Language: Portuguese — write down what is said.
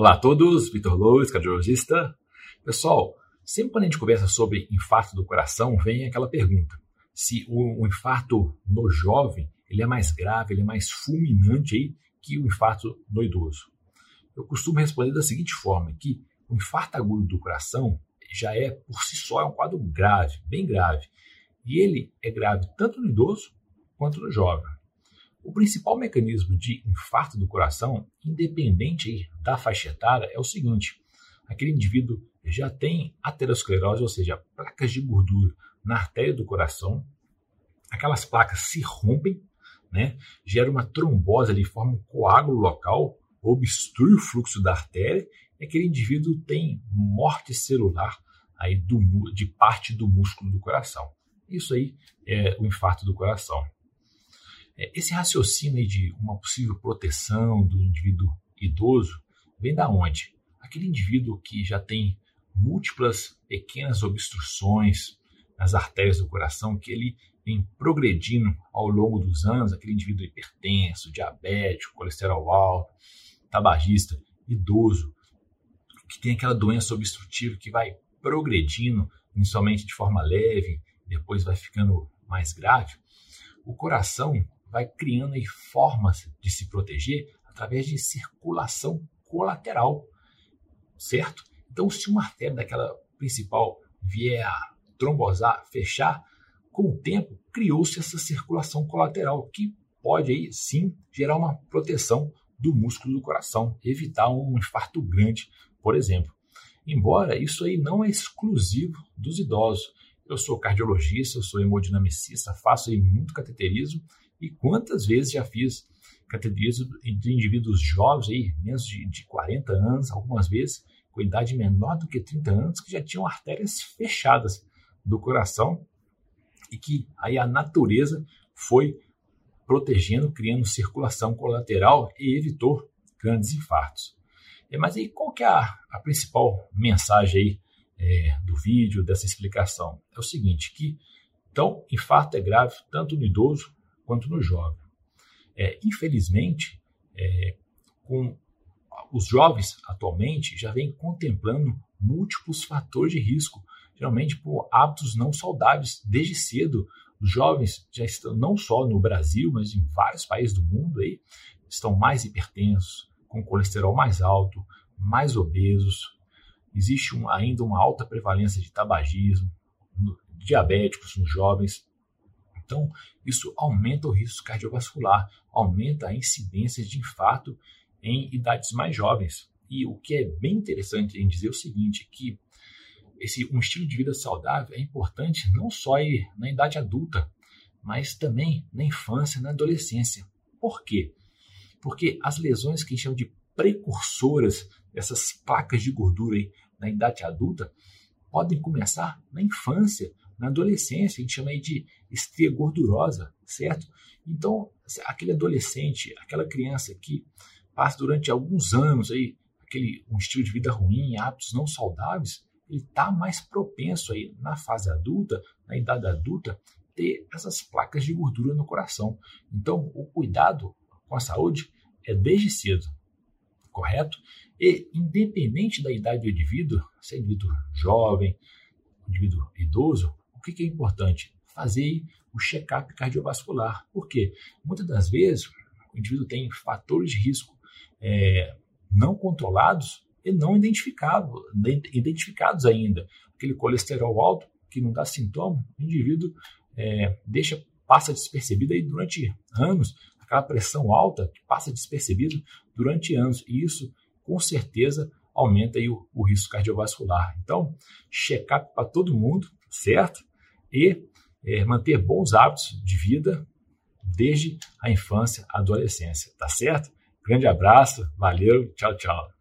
Olá a todos, Vitor Loures, cardiologista. Pessoal, sempre quando a gente conversa sobre infarto do coração, vem aquela pergunta: se o, o infarto no jovem ele é mais grave, ele é mais fulminante aí que o infarto no idoso. Eu costumo responder da seguinte forma: que o infarto agudo do coração já é por si só é um quadro grave, bem grave, e ele é grave tanto no idoso quanto no jovem. O principal mecanismo de infarto do coração, independente da faixa etária, é o seguinte: aquele indivíduo já tem aterosclerose, ou seja, placas de gordura na artéria do coração, aquelas placas se rompem, né, gera uma trombose ali, forma um coágulo local, obstrui o fluxo da artéria, e aquele indivíduo tem morte celular aí do, de parte do músculo do coração. Isso aí é o infarto do coração. É, esse raciocínio de uma possível proteção do indivíduo idoso vem da onde? Aquele indivíduo que já tem múltiplas pequenas obstruções nas artérias do coração, que ele vem progredindo ao longo dos anos, aquele indivíduo hipertenso, diabético, colesterol alto, tabagista, idoso, que tem aquela doença obstrutiva que vai progredindo, inicialmente de forma leve, depois vai ficando mais grave, o coração vai criando aí formas de se proteger através de circulação colateral, certo? Então, se uma artéria daquela principal vier a trombosar, fechar, com o tempo criou-se essa circulação colateral que pode aí sim gerar uma proteção do músculo do coração, evitar um infarto grande, por exemplo. Embora isso aí não é exclusivo dos idosos. Eu sou cardiologista, eu sou hemodinamicista, faço aí muito cateterismo e quantas vezes já fiz cateterismo de indivíduos jovens, aí, menos de, de 40 anos, algumas vezes com idade menor do que 30 anos, que já tinham artérias fechadas do coração e que aí a natureza foi protegendo, criando circulação colateral e evitou grandes infartos. É, mas aí qual que é a, a principal mensagem aí é, do vídeo, dessa explicação? É o seguinte, que então infarto é grave tanto no idoso quanto no jovem. É, infelizmente, é, com os jovens atualmente já vêm contemplando múltiplos fatores de risco, geralmente por hábitos não saudáveis desde cedo. Os jovens já estão não só no Brasil, mas em vários países do mundo aí, estão mais hipertensos, com colesterol mais alto, mais obesos. Existe um, ainda uma alta prevalência de tabagismo, diabéticos nos jovens, então, isso aumenta o risco cardiovascular, aumenta a incidência de infarto em idades mais jovens. E o que é bem interessante em dizer é o seguinte, que esse um estilo de vida saudável é importante não só na idade adulta, mas também na infância, na adolescência. Por quê? Porque as lesões que a gente chama de precursoras dessas placas de gordura aí na idade adulta podem começar na infância, na adolescência, a gente chama aí de estria gordurosa, certo? Então, aquele adolescente, aquela criança que passa durante alguns anos aí aquele um estilo de vida ruim, hábitos não saudáveis, ele está mais propenso aí na fase adulta, na idade adulta, ter essas placas de gordura no coração. Então, o cuidado com a saúde é desde cedo, correto? E independente da idade do indivíduo, se é indivíduo jovem, indivíduo idoso, o que, que é importante? Fazer o check-up cardiovascular. Por quê? Muitas das vezes o indivíduo tem fatores de risco é, não controlados e não identificados, identificados ainda. Aquele colesterol alto que não dá sintoma, o indivíduo é, deixa passa despercebido aí durante anos, aquela pressão alta que passa despercebido durante anos. E isso, com certeza, aumenta aí o, o risco cardiovascular. Então, check-up para todo mundo, certo? E é, manter bons hábitos de vida desde a infância, a adolescência, tá certo? Grande abraço, valeu, tchau, tchau.